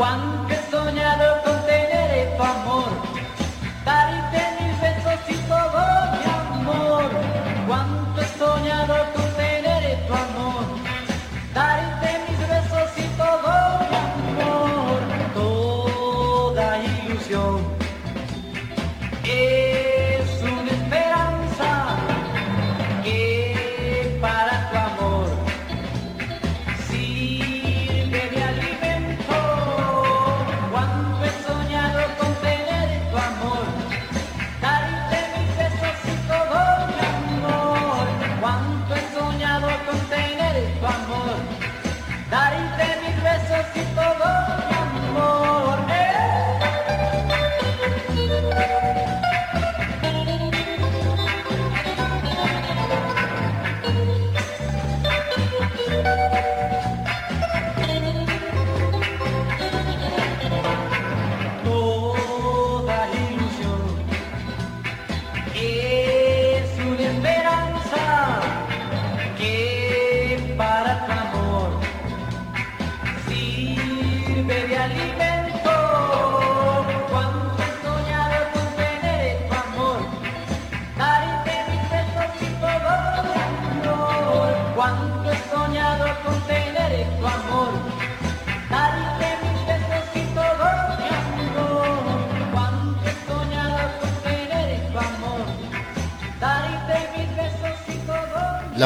one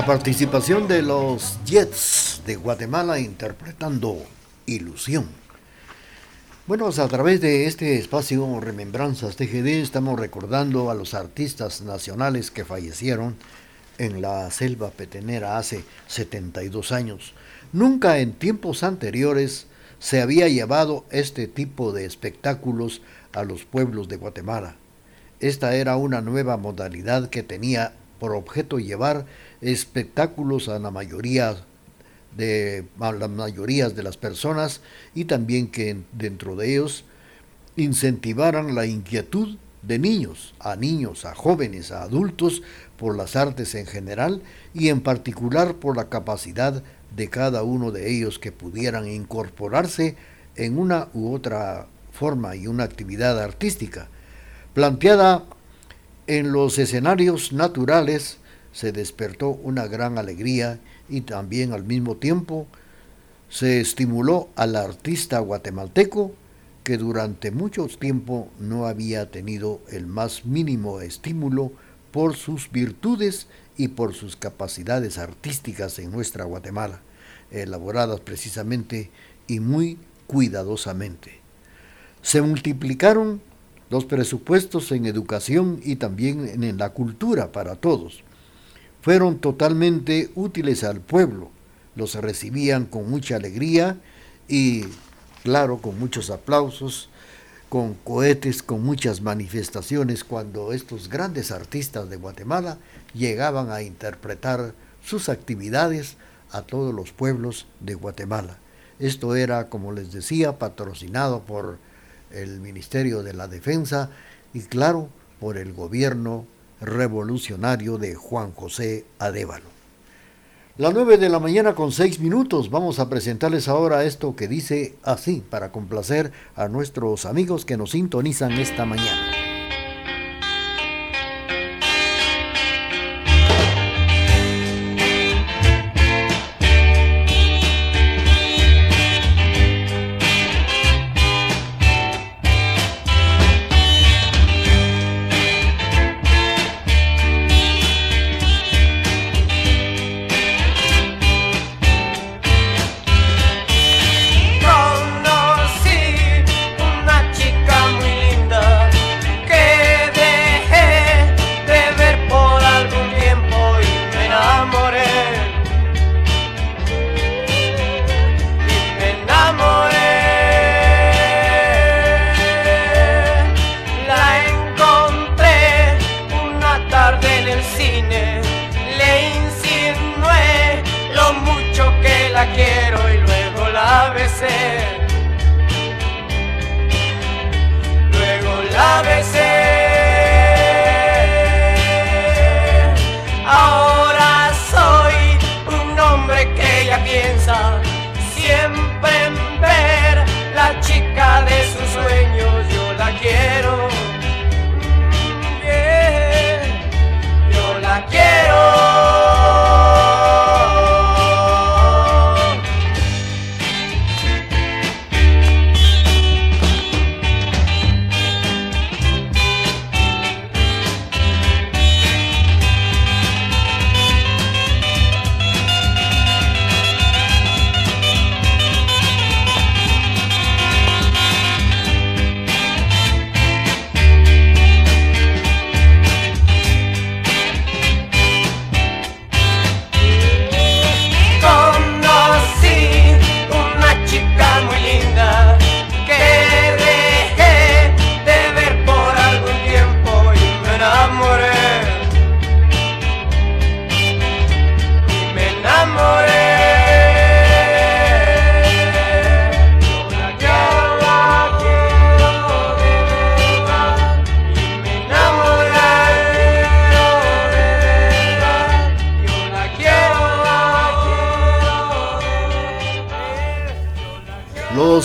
Participación de los Jets de Guatemala interpretando Ilusión. Bueno, a través de este espacio Remembranzas TGD estamos recordando a los artistas nacionales que fallecieron en la selva petenera hace 72 años. Nunca en tiempos anteriores se había llevado este tipo de espectáculos a los pueblos de Guatemala. Esta era una nueva modalidad que tenía por objeto llevar espectáculos a la mayoría de las mayorías de las personas y también que dentro de ellos incentivaran la inquietud de niños, a niños, a jóvenes, a adultos por las artes en general y en particular por la capacidad de cada uno de ellos que pudieran incorporarse en una u otra forma y una actividad artística, planteada en los escenarios naturales se despertó una gran alegría y también al mismo tiempo se estimuló al artista guatemalteco que durante mucho tiempo no había tenido el más mínimo estímulo por sus virtudes y por sus capacidades artísticas en nuestra Guatemala, elaboradas precisamente y muy cuidadosamente. Se multiplicaron los presupuestos en educación y también en la cultura para todos fueron totalmente útiles al pueblo. Los recibían con mucha alegría y, claro, con muchos aplausos, con cohetes, con muchas manifestaciones cuando estos grandes artistas de Guatemala llegaban a interpretar sus actividades a todos los pueblos de Guatemala. Esto era, como les decía, patrocinado por el Ministerio de la Defensa y, claro, por el gobierno revolucionario de Juan José Adévalo. La nueve de la mañana con seis minutos vamos a presentarles ahora esto que dice así para complacer a nuestros amigos que nos sintonizan esta mañana.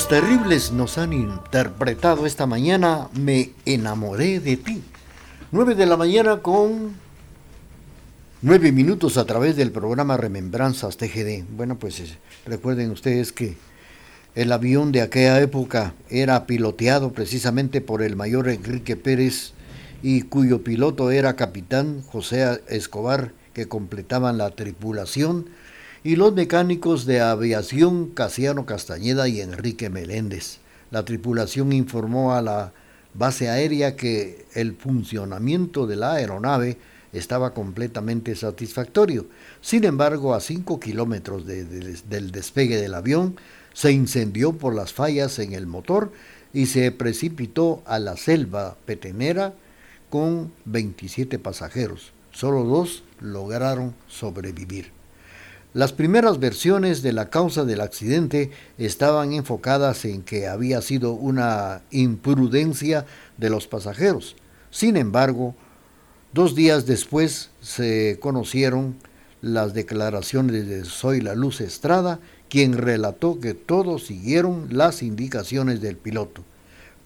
Terribles nos han interpretado esta mañana Me enamoré de ti. 9 de la mañana con 9 minutos a través del programa Remembranzas TGD. Bueno, pues recuerden ustedes que el avión de aquella época era piloteado precisamente por el mayor Enrique Pérez y cuyo piloto era capitán José Escobar, que completaban la tripulación y los mecánicos de aviación Casiano Castañeda y Enrique Meléndez. La tripulación informó a la base aérea que el funcionamiento de la aeronave estaba completamente satisfactorio. Sin embargo, a 5 kilómetros del despegue del avión, se incendió por las fallas en el motor y se precipitó a la selva petenera con 27 pasajeros. Solo dos lograron sobrevivir. Las primeras versiones de la causa del accidente estaban enfocadas en que había sido una imprudencia de los pasajeros. Sin embargo, dos días después se conocieron las declaraciones de Soy la Luz Estrada, quien relató que todos siguieron las indicaciones del piloto.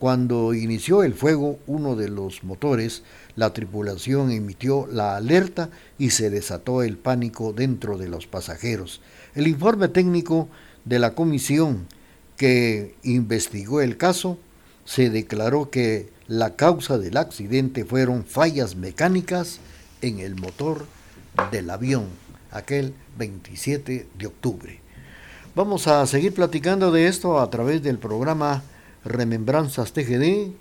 Cuando inició el fuego, uno de los motores la tripulación emitió la alerta y se desató el pánico dentro de los pasajeros. El informe técnico de la comisión que investigó el caso se declaró que la causa del accidente fueron fallas mecánicas en el motor del avión, aquel 27 de octubre. Vamos a seguir platicando de esto a través del programa Remembranzas TGD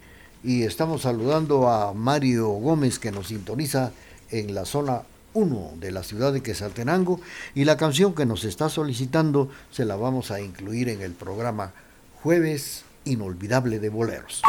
y estamos saludando a Mario Gómez que nos sintoniza en la zona 1 de la ciudad de Quesaltenango y la canción que nos está solicitando se la vamos a incluir en el programa Jueves Inolvidable de Boleros.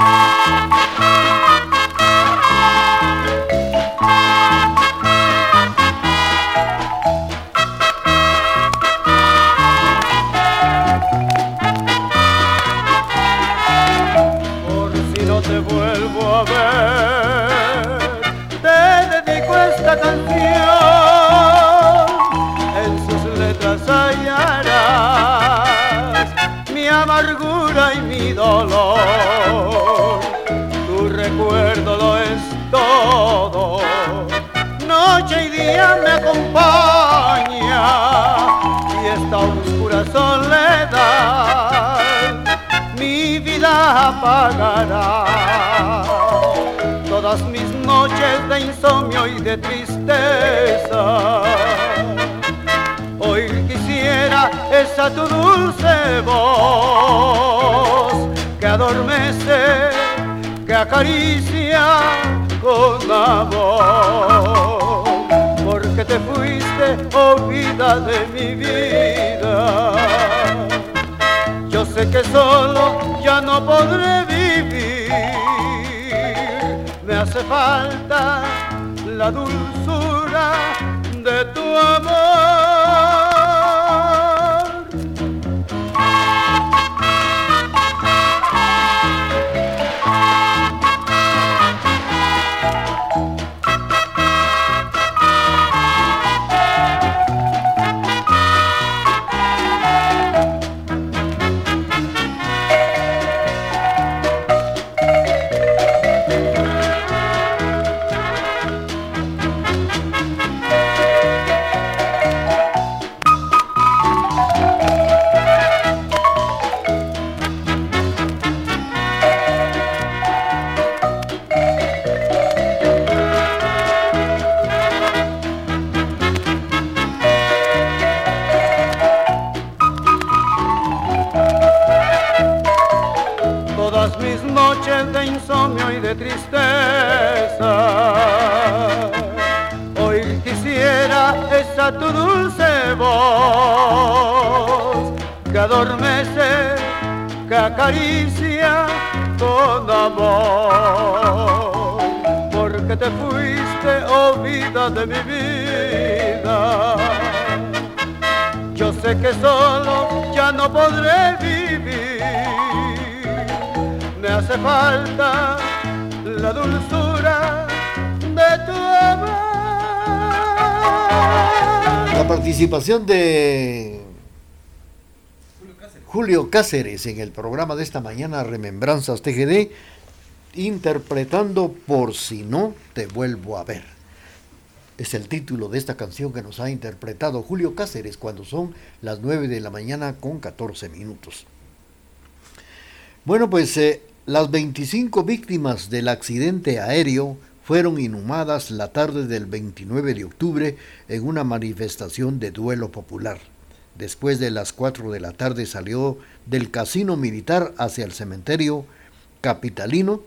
Apagará. Todas mis noches de insomnio y de tristeza Hoy quisiera esa tu dulce voz que adormece, que acaricia con amor. Porque te fuiste, oh vida de mi vida. Yo sé que solo ya no podré vivir. Me hace falta la dulzura de tu amor. La dulzura de tu amor. La participación de Julio Cáceres en el programa de esta mañana Remembranzas TGD, interpretando Por si no te vuelvo a ver. Es el título de esta canción que nos ha interpretado Julio Cáceres cuando son las 9 de la mañana con 14 minutos. Bueno, pues eh, las 25 víctimas del accidente aéreo fueron inhumadas la tarde del 29 de octubre en una manifestación de duelo popular. Después de las 4 de la tarde salió del casino militar hacia el cementerio capitalino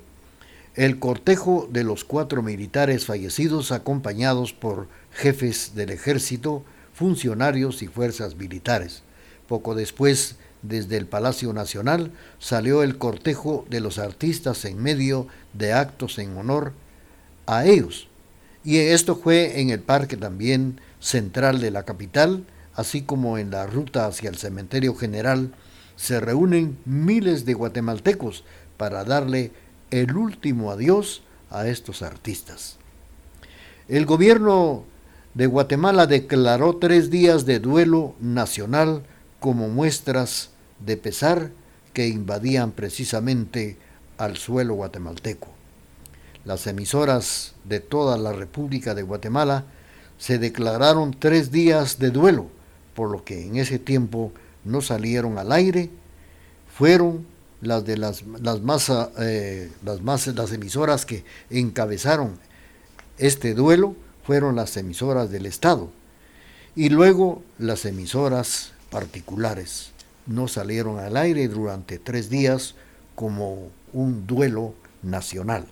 el cortejo de los cuatro militares fallecidos acompañados por jefes del ejército, funcionarios y fuerzas militares. Poco después, desde el Palacio Nacional, salió el cortejo de los artistas en medio de actos en honor a ellos. Y esto fue en el parque también central de la capital, así como en la ruta hacia el cementerio general, se reúnen miles de guatemaltecos para darle el último adiós a estos artistas. El gobierno de Guatemala declaró tres días de duelo nacional como muestras de pesar que invadían precisamente al suelo guatemalteco. Las emisoras de toda la República de Guatemala se declararon tres días de duelo, por lo que en ese tiempo no salieron al aire, fueron las de las, las más, eh, las más las emisoras que encabezaron este duelo fueron las emisoras del Estado y luego las emisoras particulares no salieron al aire durante tres días como un duelo nacional.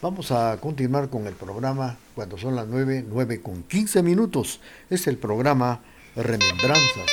Vamos a continuar con el programa cuando son las 9, 9 con 15 minutos. Es el programa Remembranzas.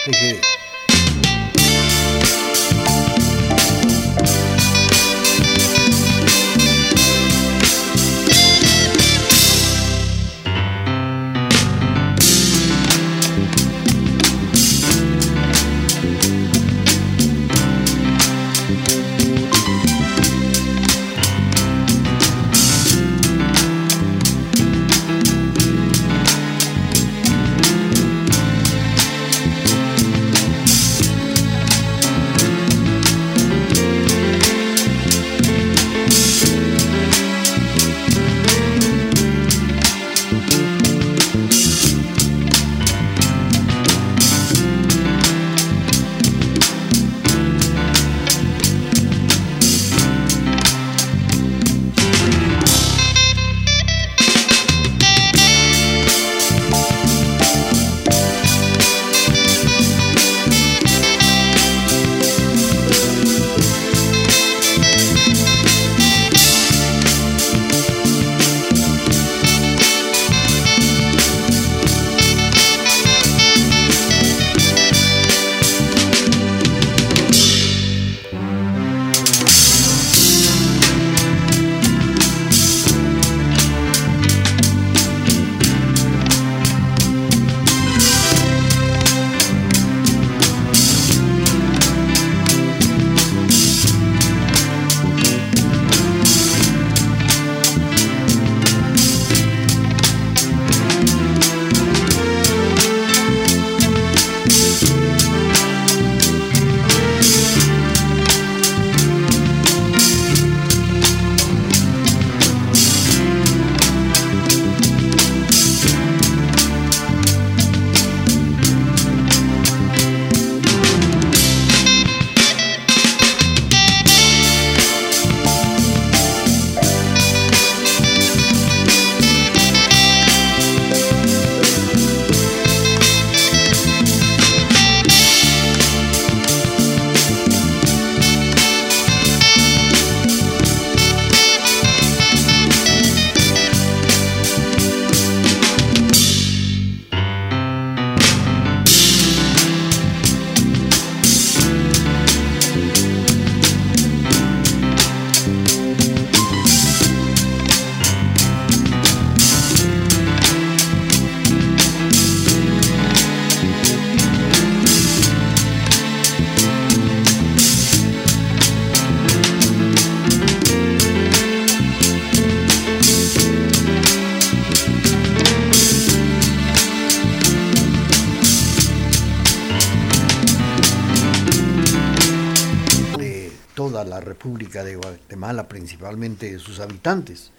La República de Guatemala, principalmente sus habitantes.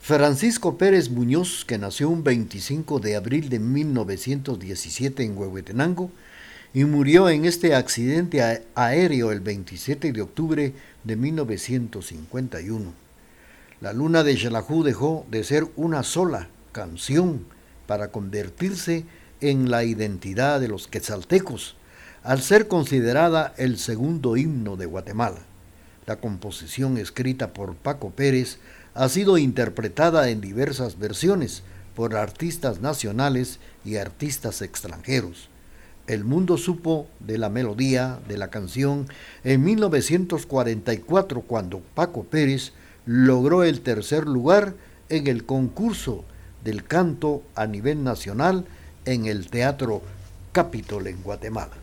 Francisco Pérez Muñoz, que nació un 25 de abril de 1917 en Huehuetenango y murió en este accidente aéreo el 27 de octubre de 1951. La luna de Xelajú dejó de ser una sola canción para convertirse en la identidad de los quetzaltecos, al ser considerada el segundo himno de Guatemala. La composición escrita por Paco Pérez ha sido interpretada en diversas versiones por artistas nacionales y artistas extranjeros. El mundo supo de la melodía de la canción en 1944 cuando Paco Pérez logró el tercer lugar en el concurso del canto a nivel nacional en el Teatro Capitol en Guatemala.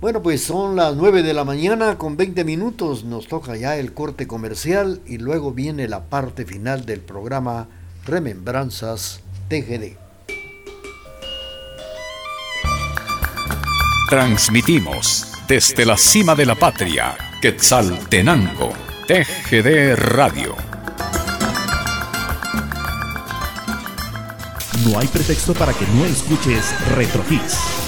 Bueno, pues son las 9 de la mañana con 20 minutos. Nos toca ya el corte comercial y luego viene la parte final del programa Remembranzas TGD. Transmitimos desde la cima de la patria, Quetzaltenango, TGD Radio. No hay pretexto para que no escuches Retro Hits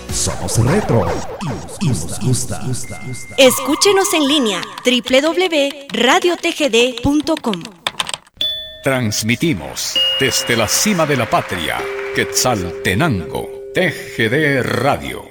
somos retro y nos gusta. Escúchenos en línea www.radiotgd.com. Transmitimos desde la cima de la patria, Quetzaltenango, TGD Radio.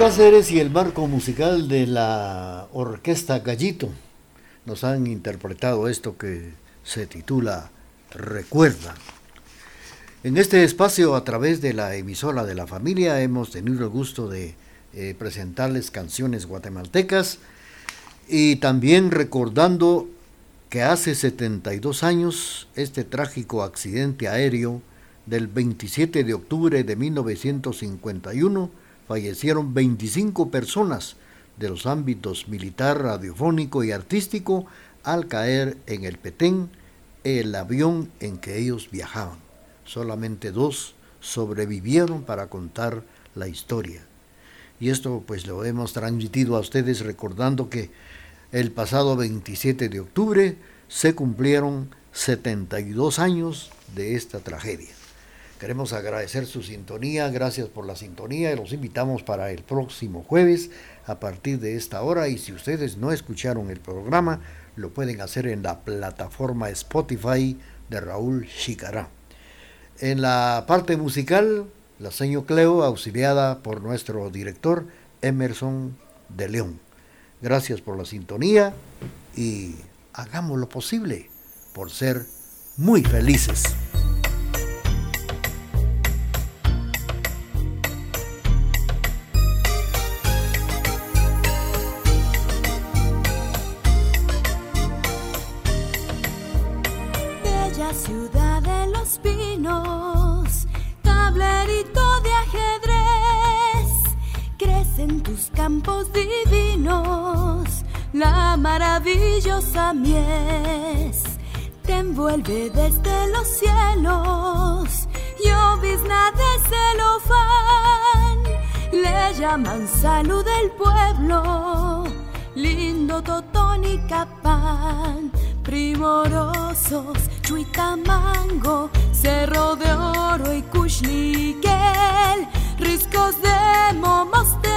Cáceres y el marco musical de la orquesta Gallito nos han interpretado esto que se titula Recuerda. En este espacio, a través de la emisora de la familia, hemos tenido el gusto de eh, presentarles canciones guatemaltecas y también recordando que hace 72 años este trágico accidente aéreo del 27 de octubre de 1951 fallecieron 25 personas de los ámbitos militar, radiofónico y artístico al caer en el Petén el avión en que ellos viajaban. Solamente dos sobrevivieron para contar la historia. Y esto pues lo hemos transmitido a ustedes recordando que el pasado 27 de octubre se cumplieron 72 años de esta tragedia. Queremos agradecer su sintonía, gracias por la sintonía y los invitamos para el próximo jueves a partir de esta hora y si ustedes no escucharon el programa, lo pueden hacer en la plataforma Spotify de Raúl Chicará. En la parte musical, la señor Cleo, auxiliada por nuestro director Emerson de León. Gracias por la sintonía y hagamos lo posible por ser muy felices. Maravillosa mies. Te envuelve desde los cielos, llovizna de celofán, le llaman salud del pueblo, lindo totón y capán, primorosos, chuitamango, cerro de oro y cuchniquel, riscos de momostenango, más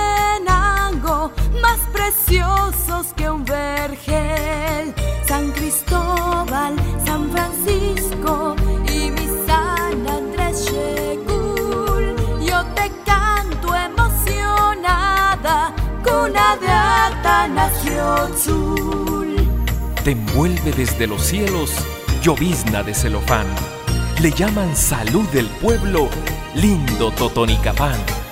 preciosos que un vergel. San Cristóbal, San Francisco y mi San Andrés Shekul. Yo te canto emocionada, cuna de alta nación Te envuelve desde los cielos llovizna de celofán. Le llaman salud del pueblo lindo Totonicapán.